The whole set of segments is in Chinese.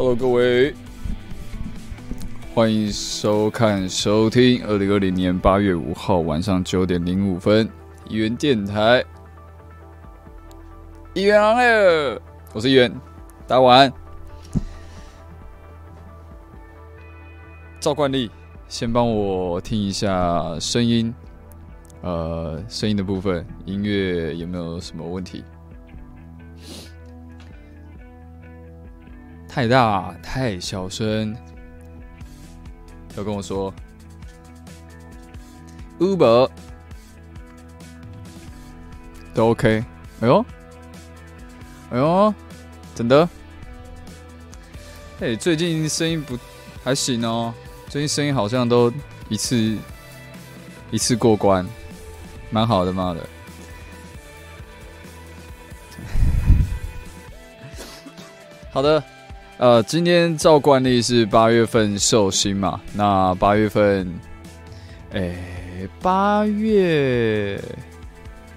Hello，各位，欢迎收看、收听二零二零年八月五号晚上九点零五分，一元电台，一元昂了，我是一元，大家晚安。照惯例，先帮我听一下声音，呃，声音的部分，音乐有没有什么问题？太大太小声，要跟我说。Uber 都 OK。哎呦，哎呦，真的？哎，最近声音不还行哦。最近声音好像都一次一次过关，蛮好的，妈的。好的。呃，今天照惯例是八月份寿星嘛？那八月份，哎，八月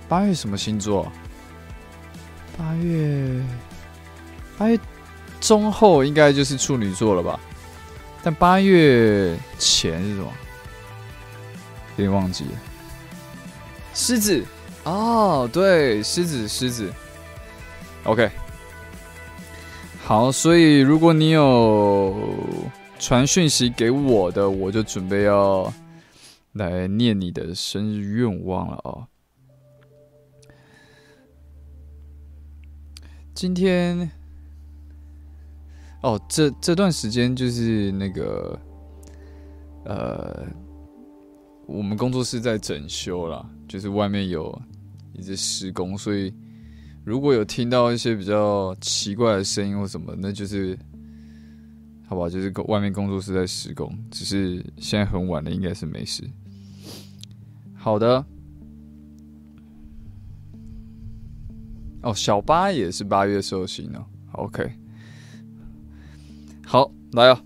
八月什么星座？八月八月中后应该就是处女座了吧？但八月前是什么？有点忘记了。狮子哦，对，狮子，狮子。OK。好，所以如果你有传讯息给我的，我就准备要来念你的生日愿望了啊！今天哦，这这段时间就是那个呃，我们工作室在整修了，就是外面有一直施工，所以。如果有听到一些比较奇怪的声音或什么，那就是好吧，就是外面工作室在施工，只是现在很晚了，应该是没事。好的。哦，小八也是八月寿星哦。OK，好，来啊。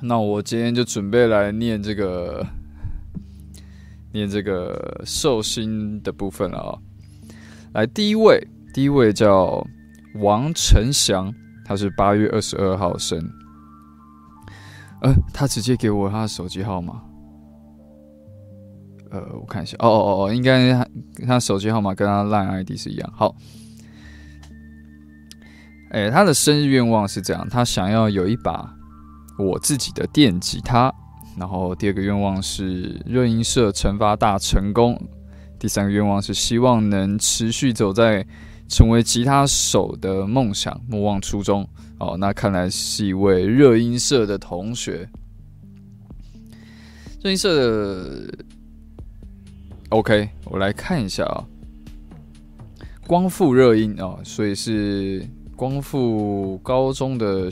那我今天就准备来念这个，念这个寿星的部分了啊。来，第一位第一位叫王成祥，他是八月二十二号生。呃，他直接给我他的手机号码。呃，我看一下，哦哦哦，应该他他手机号码跟他 LINE ID 是一样。好，哎，他的生日愿望是这样，他想要有一把我自己的电吉他。然后第二个愿望是热音社惩罚大成功。第三个愿望是希望能持续走在成为吉他手的梦想，莫忘初衷。哦，那看来是一位热音社的同学。热音社的 OK，我来看一下啊。光复热音哦，所以是光复高中的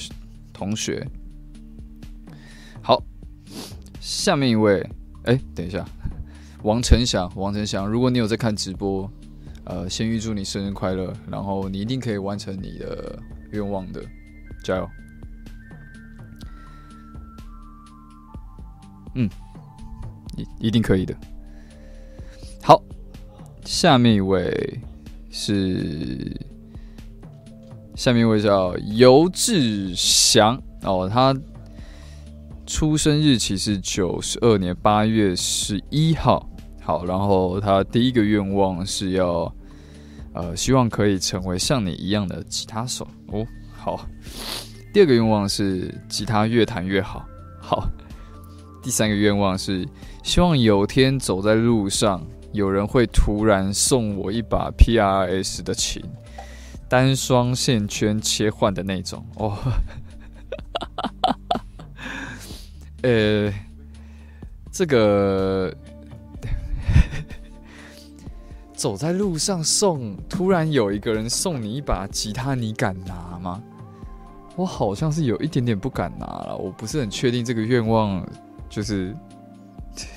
同学。好，下面一位，哎，等一下。王成祥，王成祥，如果你有在看直播，呃，先预祝你生日快乐，然后你一定可以完成你的愿望的，加油！嗯，一一定可以的。好，下面一位是，下面一位叫尤志祥哦，他出生日期是九十二年八月十一号。好，然后他第一个愿望是要，呃，希望可以成为像你一样的吉他手哦。好，第二个愿望是吉他越弹越好。好，第三个愿望是希望有天走在路上，有人会突然送我一把 PRS 的琴，单双线圈切换的那种。哦，呃，这个。走在路上送，突然有一个人送你一把吉他，你敢拿吗？我好像是有一点点不敢拿了，我不是很确定这个愿望，就是，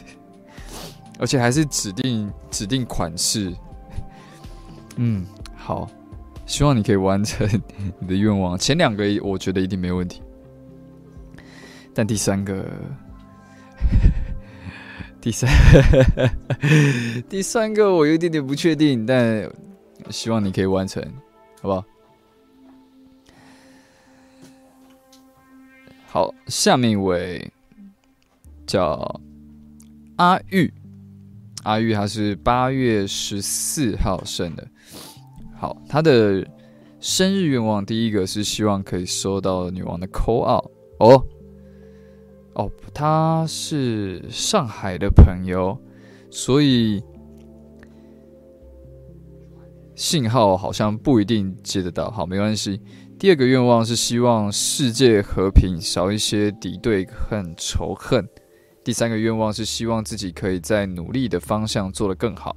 而且还是指定指定款式。嗯，好，希望你可以完成你的愿望。前两个我觉得一定没问题，但第三个。第三，第三个我有一点点不确定，但希望你可以完成，好不好？好，下面一位叫阿玉，阿玉他是八月十四号生的。好，他的生日愿望第一个是希望可以收到女王的 call out 哦。哦，他是上海的朋友，所以信号好像不一定接得到。好，没关系。第二个愿望是希望世界和平，少一些敌对和仇恨。第三个愿望是希望自己可以在努力的方向做得更好。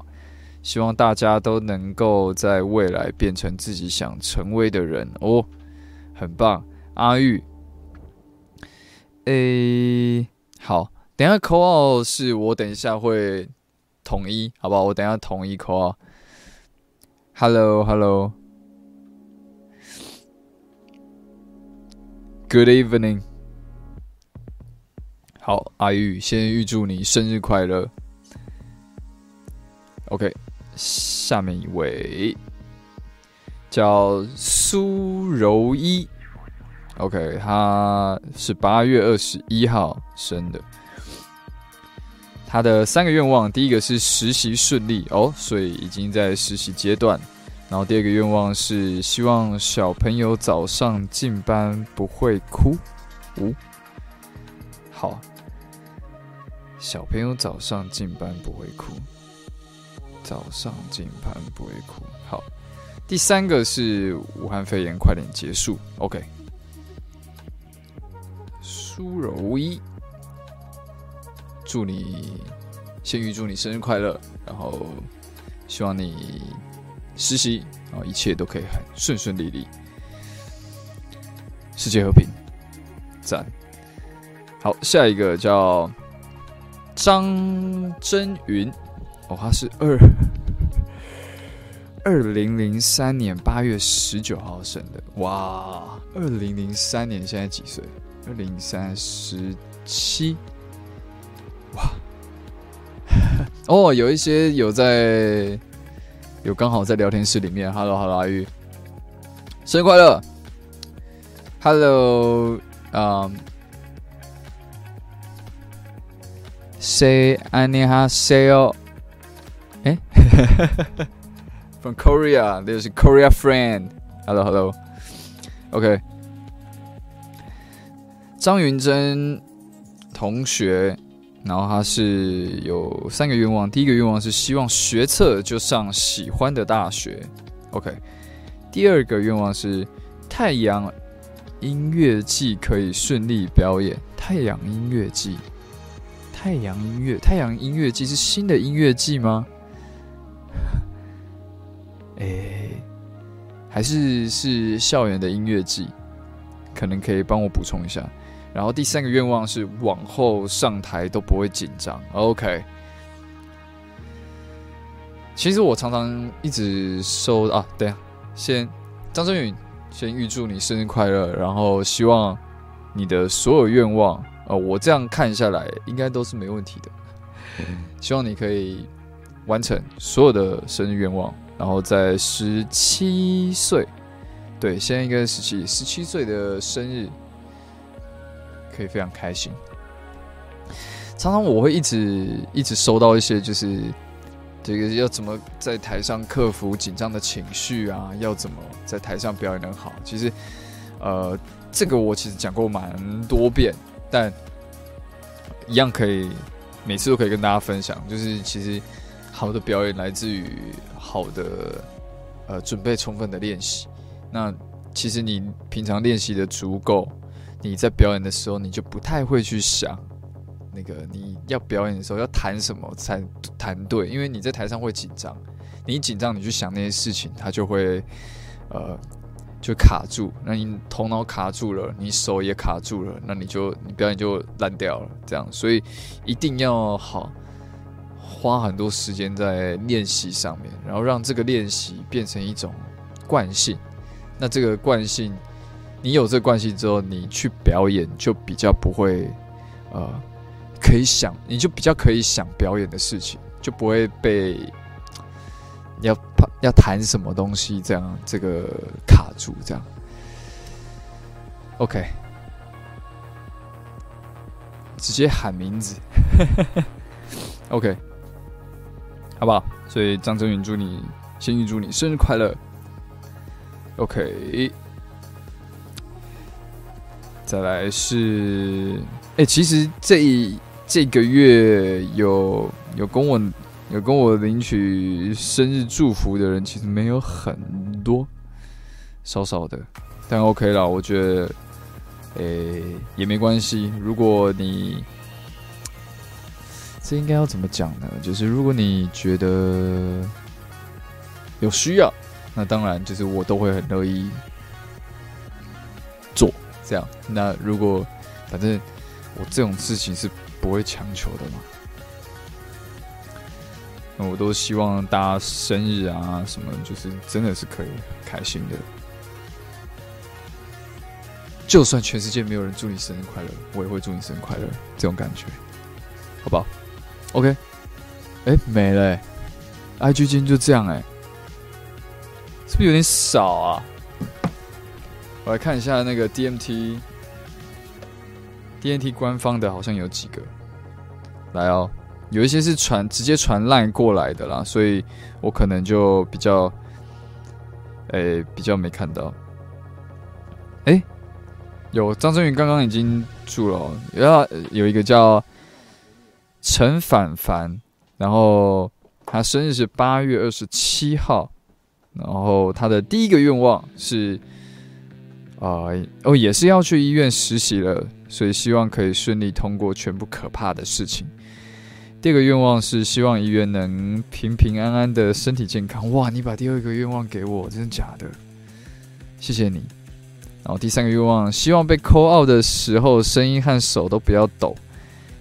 希望大家都能够在未来变成自己想成为的人。哦，很棒，阿玉。诶，好，等下口号是我等一下会统一，好不好？我等下统一口号。Hello，Hello，Good evening。好，阿玉，先预祝你生日快乐。OK，下面一位叫苏柔一。OK，他是八月二十一号生的。他的三个愿望，第一个是实习顺利哦，所以已经在实习阶段。然后第二个愿望是希望小朋友早上进班不会哭。五，好，小朋友早上进班不会哭。早上进班不会哭。好，第三个是武汉肺炎快点结束。OK。苏柔一，祝你先预祝你生日快乐，然后希望你实习然后一切都可以很顺顺利利，世界和平，赞。好，下一个叫张真云，哦，他是二二零零三年八月十九号生的，哇，二零零三年现在几岁？二零三十七，哇！哦，有一些有在 有刚好在聊天室里面。Hello，Hello，阿玉，生日快乐！Hello，嗯，Say 안녕하세 요。 哎，From Korea，there's a Korea friend。Hello，Hello，OK。 张云珍同学。然后他是有三个愿望，第一个愿望是希望学测就上喜欢的大学，OK。第二个愿望是太阳音乐季可以顺利表演。太阳音乐季，太阳音乐，太阳音乐季是新的音乐季吗？哎，还是是校园的音乐季？可能可以帮我补充一下。然后第三个愿望是往后上台都不会紧张。OK，其实我常常一直收啊，对啊，先张真宇，先预祝你生日快乐，然后希望你的所有愿望，呃，我这样看下来应该都是没问题的。希望你可以完成所有的生日愿望，然后在十七岁，对，现在应该是十七，十七岁的生日。可以非常开心。常常我会一直一直收到一些，就是这个要怎么在台上克服紧张的情绪啊？要怎么在台上表演的好？其实，呃，这个我其实讲过蛮多遍，但一样可以每次都可以跟大家分享。就是其实好的表演来自于好的呃准备充分的练习。那其实你平常练习的足够。你在表演的时候，你就不太会去想那个你要表演的时候要弹什么才弹对，因为你在台上会紧张，你一紧张，你去想那些事情，它就会呃就卡住，那你头脑卡住了，你手也卡住了，那你就你表演就烂掉了。这样，所以一定要好花很多时间在练习上面，然后让这个练习变成一种惯性。那这个惯性。你有这关系之后，你去表演就比较不会，呃，可以想，你就比较可以想表演的事情，就不会被要要谈什么东西这样这个卡住这样。OK，直接喊名字，OK，好不好？所以张真云祝你，先预祝你生日快乐。OK。再来是，哎，其实这一这个月有有跟我有跟我领取生日祝福的人，其实没有很多，少少的，但 OK 了，我觉得，诶，也没关系。如果你 这应该要怎么讲呢？就是如果你觉得有需要，那当然就是我都会很乐意做。这样，那如果反正我这种事情是不会强求的嘛，那我都希望大家生日啊什么，就是真的是可以开心的。就算全世界没有人祝你生日快乐，我也会祝你生日快乐。这种感觉，好不好？OK，哎，没了，IG 今天就这样哎，是不是有点少啊？我来看一下那个 DMT，DMT 官方的好像有几个，来哦，有一些是传直接传烂过来的啦，所以我可能就比较，诶，比较没看到。哎，有张真源刚刚已经住了，要有一个叫陈凡凡，然后他生日是八月二十七号，然后他的第一个愿望是。啊哦，也是要去医院实习了，所以希望可以顺利通过全部可怕的事情。第二个愿望是希望医院能平平安安的身体健康。哇，你把第二个愿望给我，真的假的？谢谢你。然后第三个愿望，希望被扣奥的时候声音和手都不要抖，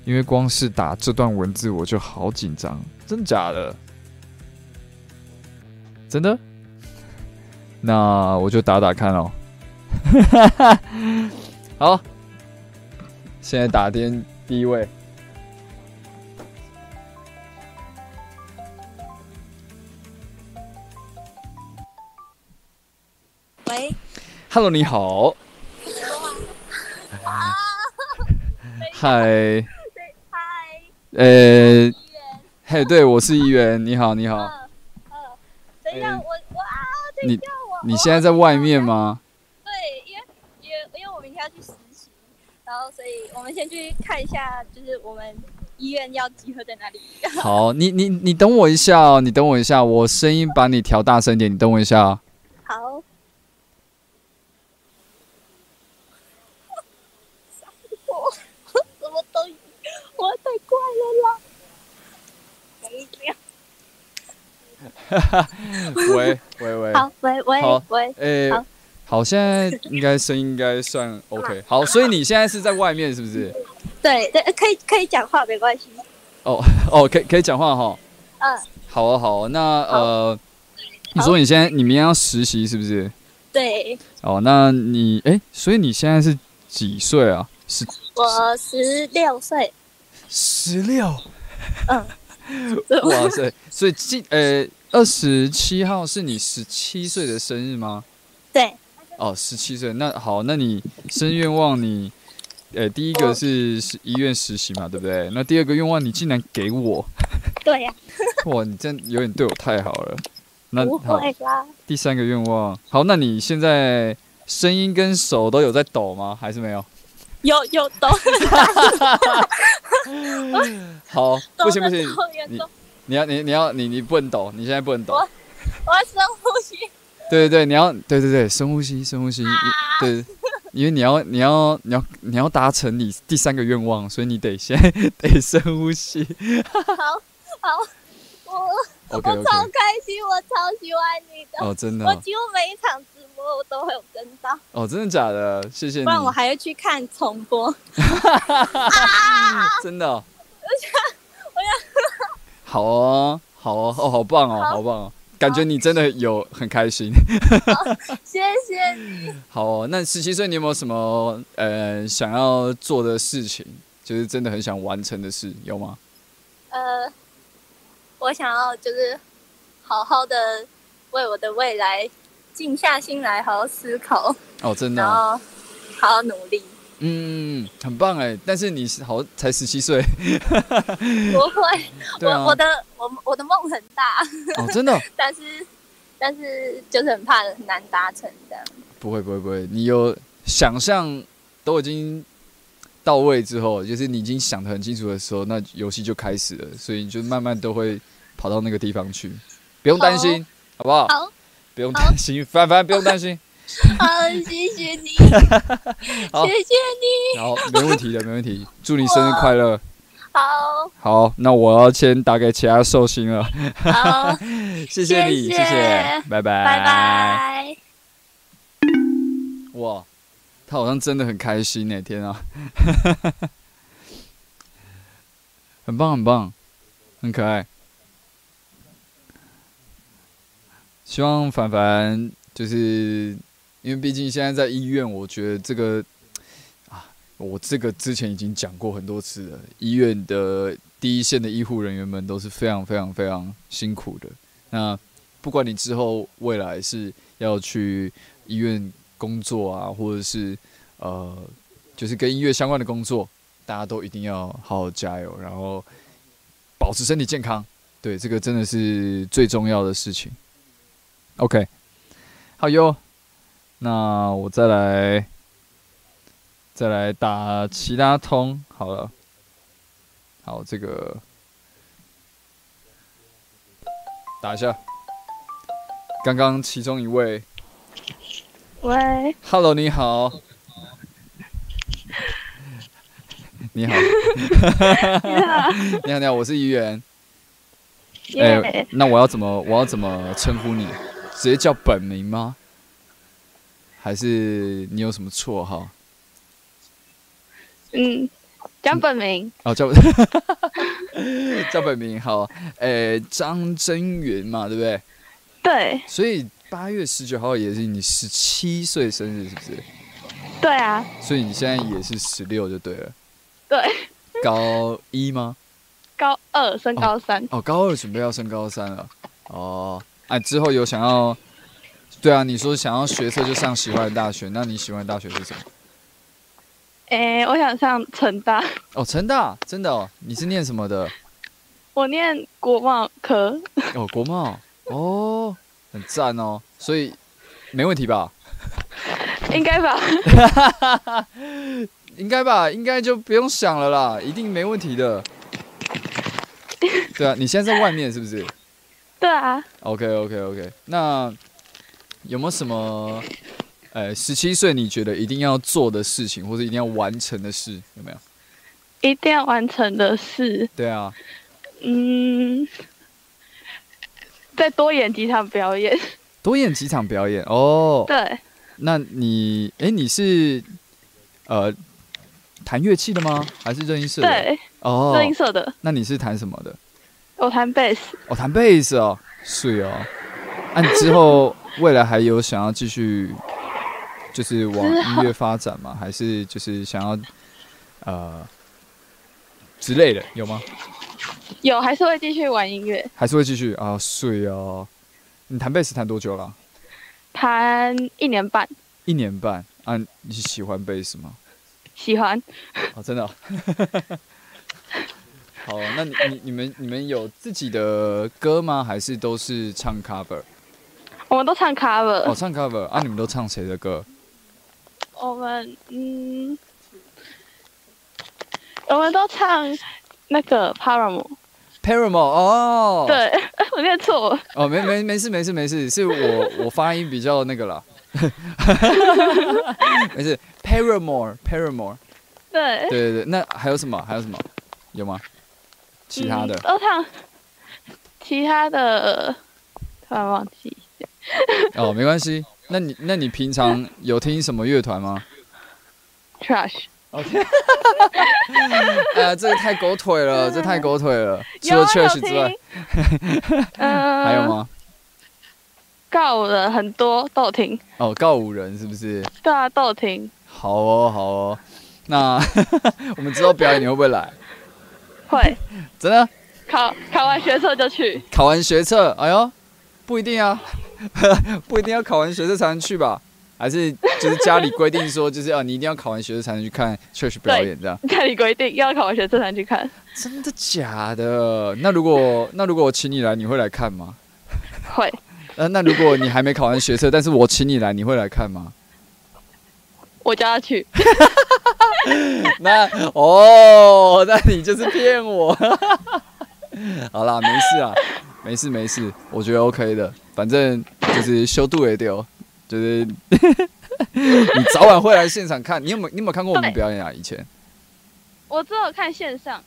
因为光是打这段文字我就好紧张。真的假的？真的？那我就打打看哦。好，现在打电第一位。喂，，Hello，你好，嗨，对，嗨，呃，嘿，对我是议员，你好，你好，等一下，哎。我我啊，等你一下我，你现在在外面？吗？对，因为因为因为我明天要去实习，然后所以我们先去看一下，就是我们医院要集合在哪里。好，你你你等我一下哦，你等我一下，我声音把你调大声一点，你等我一下哦。好。我什么都，我太快了。喂喂喂，好，喂喂好喂，诶、好好，现在应该声音应该算 OK。好，所以你现在是在外面是不是？对对，可以可以讲话，没关系。哦 哦，可以可以讲话哈。嗯，好啊好啊，那呃，你说你现在你明天要实习是不是？对，哦，那你诶，所以你现在是几岁啊？十我十六岁。十六。嗯 哇塞！所以今呃二十七号是你十七岁的生日吗？对，哦，十七岁。那好，那你生日愿望你，呃，第一个是是医院实习嘛，对不对？那第二个愿望你竟然给我，对呀、哇，你真有点对我太好了。那不好。第三个愿望，好，那你现在声音跟手都有在抖吗？还是没有？有有抖，好，不行不行，你，你要你你要你你不能抖，你现在不能抖。我我要深呼吸。对对对，你要对对对，深呼吸，深呼吸，啊对，因为你要你要你要你要达成你第三个愿望，所以你得先 得深呼吸。好好，我我超开心，我超喜欢你的。哦，真的哦我几乎每一场直播我都会有跟到，哦，真的假的？谢谢你不，然我还要去看重播。真的哦。好哦，好哦，哦，好棒哦，好好棒哦，感觉你真的有很开心。谢谢你。好哦，那十七岁你有没有什么呃想要做的事情，就是真的很想完成的事，有吗？呃，我想要就是好好的为我的未来静下心来，好好思考，哦，真的然哦、后好好努力。嗯，很棒哎，但是你是好才十七岁，不会，我我的我我的梦很大，哦，真的？哦 但是但是就是很怕很难达成这样。不会不会不会，你有想象都已经到位之后，就是你已经想得很清楚的时候，那游戏就开始了，所以你就慢慢都会跑到那个地方去，不用担心，好。不好？好，不用担心，凡凡不用担心，好，谢谢你，谢谢你，好，没问题的，没问题，祝你生日快乐。好好，那我要先打给其他寿星了，好，谢谢你，谢谢拜拜，拜。拜。哇，他好像真的很开心呢！天啊，很棒很棒，很可爱。希望凡凡就是因为毕竟现在在医院，我觉得这个啊，我这个之前已经讲过很多次了，医院的第一线的医护人员们都是非常非常非常辛苦的。那不管你之后未来是要去医院工作啊，或者是呃，就是跟音乐相关的工作，大家都一定要好好加油，然后保持身体健康。对，这个真的是最重要的事情。OK，好哟，那我再来再来打其他通好了。好，这个打一下。刚刚其中一位喂，，Hello，你好，你好，你好，你好，我是议员。哎、耶，那我要怎么我要怎么称呼你？直接叫本名吗？还是你有什么绰号？嗯，讲本名，哦，叫叫本 名好，诶、张真源嘛，对不对？对所以八月十九号也是你十七岁生日，是不是？对啊，所以你现在也是十六就对了。对，高一吗？高二升高三，哦，高二准备要升高三了。哦，啊，之后有想要对啊，你说想要学车就上喜欢的大学，那你喜欢的大学是什么？诶、我想上成大，哦，成大，真的哦，你是念什么的？我念国贸科，哦，国贸，哦，很赞哦，所以没问题吧？应该吧？应该吧？应该就不用想了啦，一定没问题的。对啊，你现在在外面是不是对啊，？OK OK OK，那有没有什么，呃，十七岁你觉得一定要做的事情，或者一定要完成的事，有没有？一定要完成的事，对啊，嗯，再多演几场表演。多演几场表演哦。对，那你，哎、你是呃弹乐器的吗？还是热音社的？对，哦热音社的，那你是弹什么的？我弹贝斯。我，弹贝斯哦，是哦。那、你之后未来还有想要继续，就是往音乐发展吗？还是就是想要呃之类的有吗？有，还是会继续玩音乐，还是会继续啊？睡哦。你弹贝斯弹多久了？弹一年半，一年半啊？你喜欢贝斯吗？喜欢。哦，真的哦、好，那你你你们你们有自己的歌吗？还是都是唱 cover？我们都唱 cover，、哦，唱 cover 啊？你们都唱谁的歌？我们嗯，我们都唱那个 Paramore。Paramore 哦，对，我念错了。哦，没没没事没事没事，是我我发音比较那个啦，没事，Paramore Paramore，对，对对对，那还有什么还有什么有吗？其他的嗯、都唱其他的，突然忘记。哦，没关系。那你那你平常有听什么乐团吗？Trash，OK，哎呀，这个太狗腿了，这太狗腿了。除了 Trash 之外，还有？吗？告五人很多都有听，哦，告五人是不是？对啊，都有听。好哦，好哦。那 我们之后表演你会不会来？会真的？考考完学测就去。考完学测，哎呦，不一定啊，不一定要考完学测才能去吧？还是就是家里规定说，就是啊，你一定要考完学测才能去看 Church 表演这样？家里规定要考完学测才能去看。真的假的？那如果那如果我请你来，你会来看吗？会，呃，那如果你还没考完学测，但是我请你来，你会来看吗？我叫他去。那哦，那你就是骗我。好啦，没事啊，没事没事，我觉得 OK 的，反正就是修度也丢，就是 你早晚会来现场看。你有没有你有没有看过我们对表演啊？以前我只有看线上，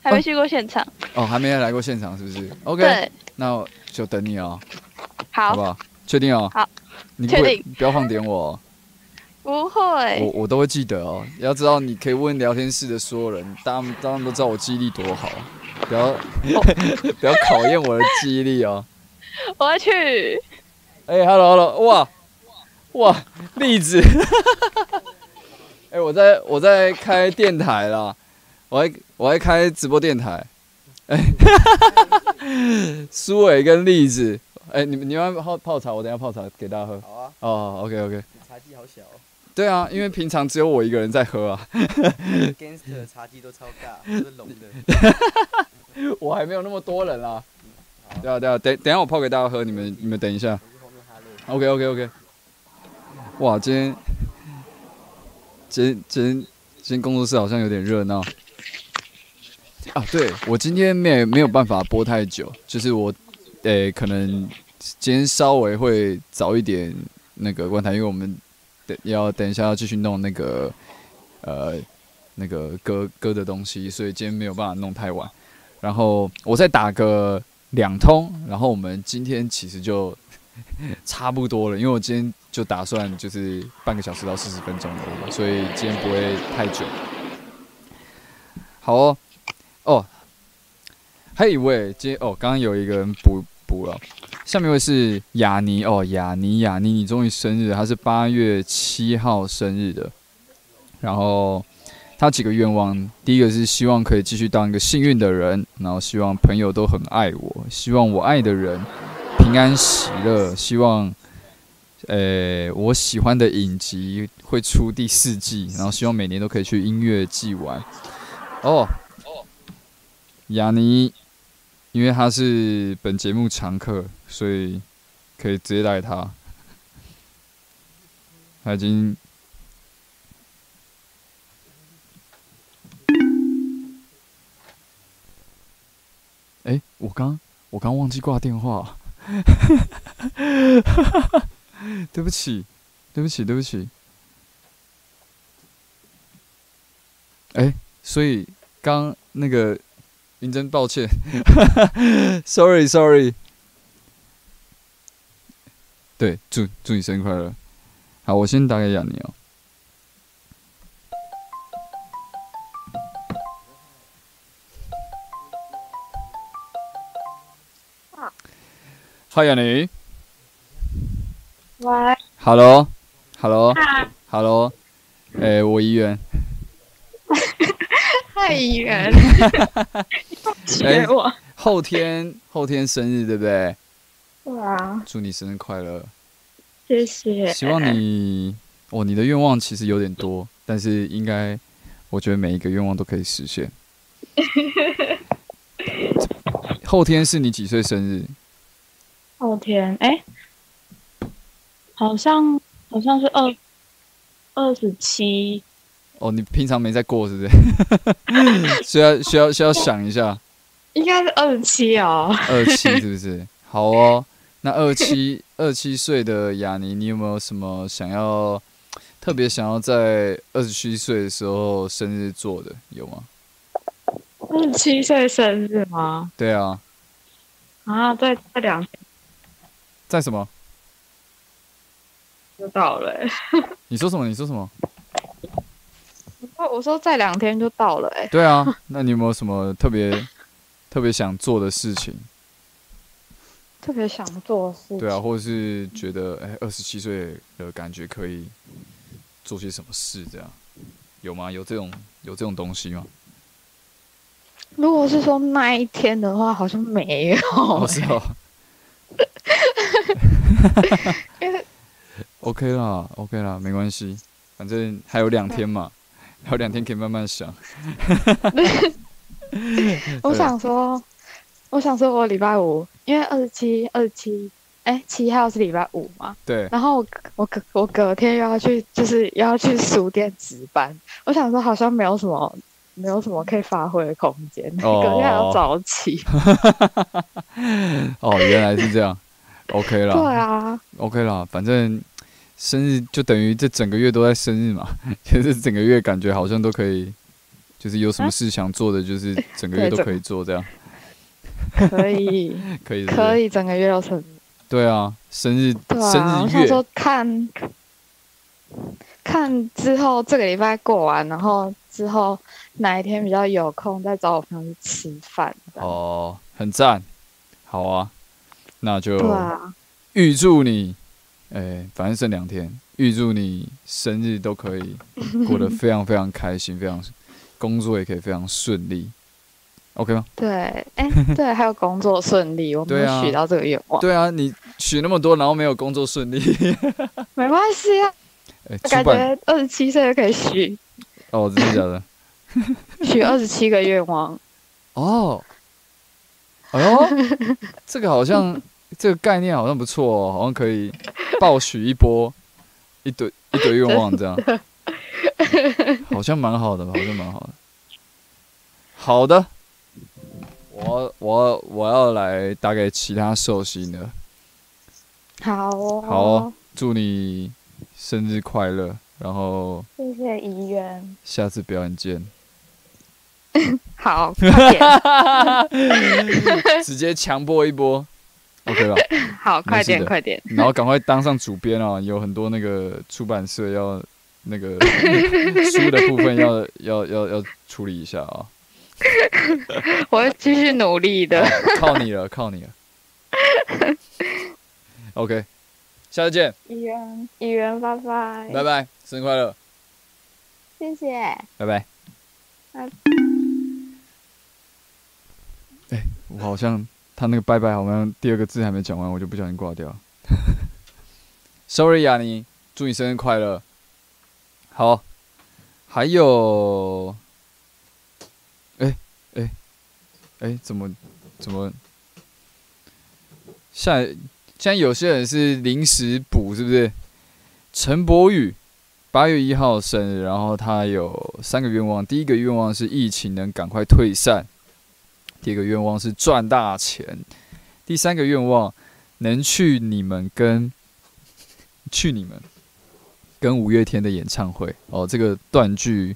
还没去过现场。哦，还没来过现场是不是？OK，那我就等你哦，好好不，好？确定哦？好，你确定不要放点我哦。不会。我我都会记得哦。要知道，你可以问聊天室的所有人，他们当然都知道我记忆力多好，不要、不要考验我的记忆力哦。我要去。哎、h e l l o hello，哇哇，栗子，哎、我在我在开电台啦，我还我还开直播电台，哎、苏伟跟栗子，哎、你们你们要泡泡茶，我等下泡茶给大家喝。好啊，哦，OK OK，茶几好小、哦、对啊，因为平常只有我一个人在喝啊。Gangster 的茶几都超大，都是龙的。我还没有那么多人啦。对啊对啊，等等下我泡给大家喝，你们你们等一下。OK OK OK。哇，今天今天今天今天工作室好像有点热闹。啊，对我今天没没有办法播太久，就是我，呃、可能今天稍微会早一点那个观台，因为我们要等一下要继续弄那个呃那个歌歌的东西，所以今天没有办法弄太晚。然后我再打个两通，然后我们今天其实就 差不多了，因为我今天就打算就是半个小时到四十分钟而已，所以今天不会太久。好哦，哦，还有一位，今天哦，刚刚有一个人补补了，下面一位是雅尼哦，雅尼雅尼，你终于生日，他是八月七号生日的，然后他几个愿望，第一个是希望可以继续当一个幸运的人，然后希望朋友都很爱我，希望我爱的人平安喜乐，希望呃，我喜欢的影集会出第四季，然后希望每年都可以去音乐。季玩。哦哦，雅尼，因为他是本节目常客，所以可以直接带他。他已经，哎、我刚我刚忘记挂电话，对不起，对不起，对不起。哎、所以刚那个云真，抱歉，sorry sorry。对，祝祝你生日快乐。好，我先打给雅尼哦。嗨，雅尼。喂，Hello，Hello，Hello。哎、我怡园。太远，哎学我。后天后天生日对不对？啊，祝你生日快乐！谢谢。希望你哦，你的愿望其实有点多，但是应该我觉得每一个愿望都可以实现。后天是你几岁生日？后天，哎、好像好像是二二十七，哦，你平常没在过是不是？需要需要需要想一下，应该是二十七哦。二七是不是？好哦，那二七二七岁的雅尼，你有没有什么想要特别想要在二十七岁的时候生日做的？有吗？二十七岁生日吗？对啊，啊，在在两天在什么？就到了、欸。你说什么？你说什么？我我说再两天就到了、欸，对啊，那你有没有什么特别特别想做的事情？特别想做的事情。对啊，或者是觉得哎，二十七岁的感觉可以做些什么事？这样有吗？有这种有这种东西吗？如果是说那一天的话，好像没有、哦，是哦。因为 OK 啦，OK 啦，没关系，反正还有两天嘛，还有两天可以慢慢想。我想说，我想说我礼拜五，因为二十七、二十七，哎，七号是礼拜五嘛，对，然后我我隔我隔天又要去，就是又要去书店值班。我想说好像没有什么没有什么可以发挥的空间，哦 隔天还要早起。哦，原来是这样。OK 了，对啊，OK 了，反正生日就等于这整个月都在生日嘛，就是整个月感觉好像都可以，就是有什么事想做的，就是整个月都可以做，这样。可以 可以，可以，整个月都生日。对啊，生日生日月。我想说看看之后这个礼拜过完，然后之后哪一天比较有空，再找我朋友去吃饭。哦，很赞，好啊，那就预祝你，哎、反正剩两天，预祝你生日都可以过得非常非常开心，非常工作也可以非常顺利，OK 吗？对，哎，对，还有工作顺利，我没有许到这个愿望，对啊，你许那么多，然后没有工作顺利，没关系啊，哎、感觉二十七岁就可以许哦，真的假的？许二十七个愿望。哦，哎呦，这个好像这个概念好像不错哦，好像可以暴许一波，一堆一堆愿望这样，好像蛮好的，好像蛮好的。好的，我我我要来打给其他寿星了，好哦，好哦祝你生日快乐，然后谢谢怡园。下次表演见。好，直接强播一波，OK 吧？好，快点，快点。然后赶快当上主编哦，有很多那个出版社要那个 书的部分要要要要处理一下啊、我会继续努力的。靠你了，靠你了。OK，下次见，一元一元，拜拜，拜拜，生日快乐，谢谢。拜拜。拜哎、我好像他那个拜拜好像第二个字还没讲完，我就不小心挂掉。Sorry 雅尼，祝你生日快乐。好，还有，哎哎哎，怎么怎么？现在现在有些人是临时补，是不是？陈柏宇八月一号生日，然后他有三个愿望。第一个愿望是疫情能赶快退散，第二个愿望是赚大钱，第三个愿望能去你们跟去你们跟五月天的演唱会。哦，这个断句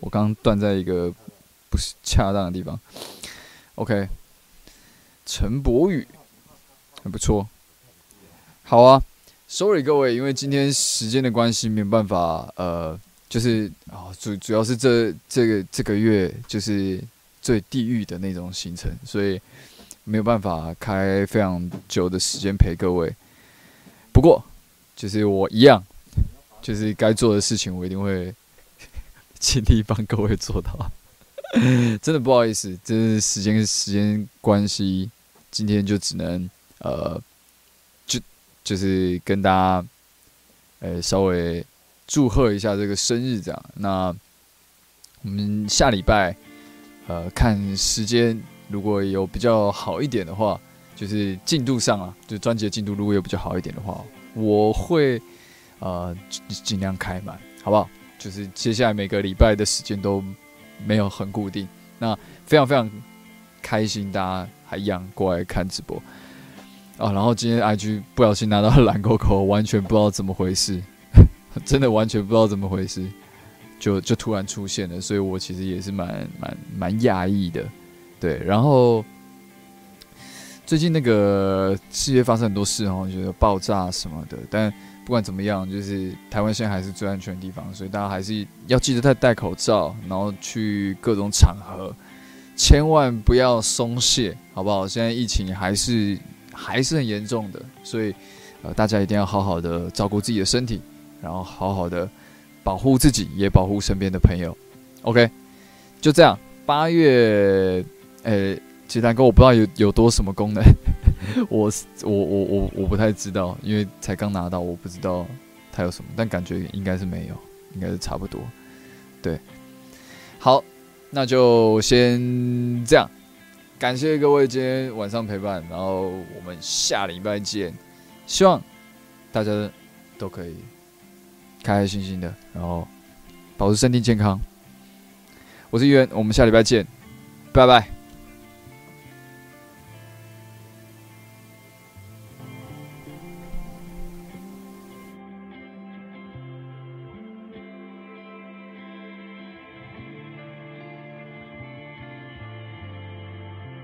我刚断在一个不是恰当的地方。OK，陈柏宇很不错，好啊。Sorry，各位，因为今天时间的关系，没有办法，呃，就是啊，主主要是这这个这个月就是最地狱的那种行程，所以没有办法开非常久的时间陪各位。不过，就是我一样，就是该做的事情，我一定会 尽力帮各位做到。真的不好意思，这是时间时间关系，今天就只能呃。就是跟大家，呃，稍微祝贺一下这个生日，这样。那我们下礼拜，呃，看时间，如果有比较好一点的话，就是进度上啊，就专辑的进度如果有比较好一点的话，我会呃尽量开满，好不好？就是接下来每个礼拜的时间都没有很固定，那非常非常开心，大家还一样过来看直播。啊，然后今天 IG 不小心拿到蓝勾勾，完全不知道怎么回事，真的完全不知道怎么回事，就就突然出现了，所以我其实也是蛮蛮蛮讶异的，对。然后最近那个世界发生很多事哦，觉得爆炸什么的，但不管怎么样，就是台湾现在还是最安全的地方，所以大家还是要记得戴戴口罩，然后去各种场合，千万不要松懈，好不好？现在疫情还是。还是很严重的，所以，呃，大家一定要好好的照顾自己的身体，然后好好的保护自己，也保护身边的朋友。OK，就这样。八月，呃，鸡蛋哥我不知道有有多什么功能，我我我我我不太知道，因为才刚拿到，我不知道它有什么，但感觉应该是没有，应该是差不多。对，好，那就先这样。感谢各位今天晚上陪伴，然后我们下礼拜见。希望大家都可以开开心心的，然后保持身体健康。我是玉元，我们下礼拜见，拜拜。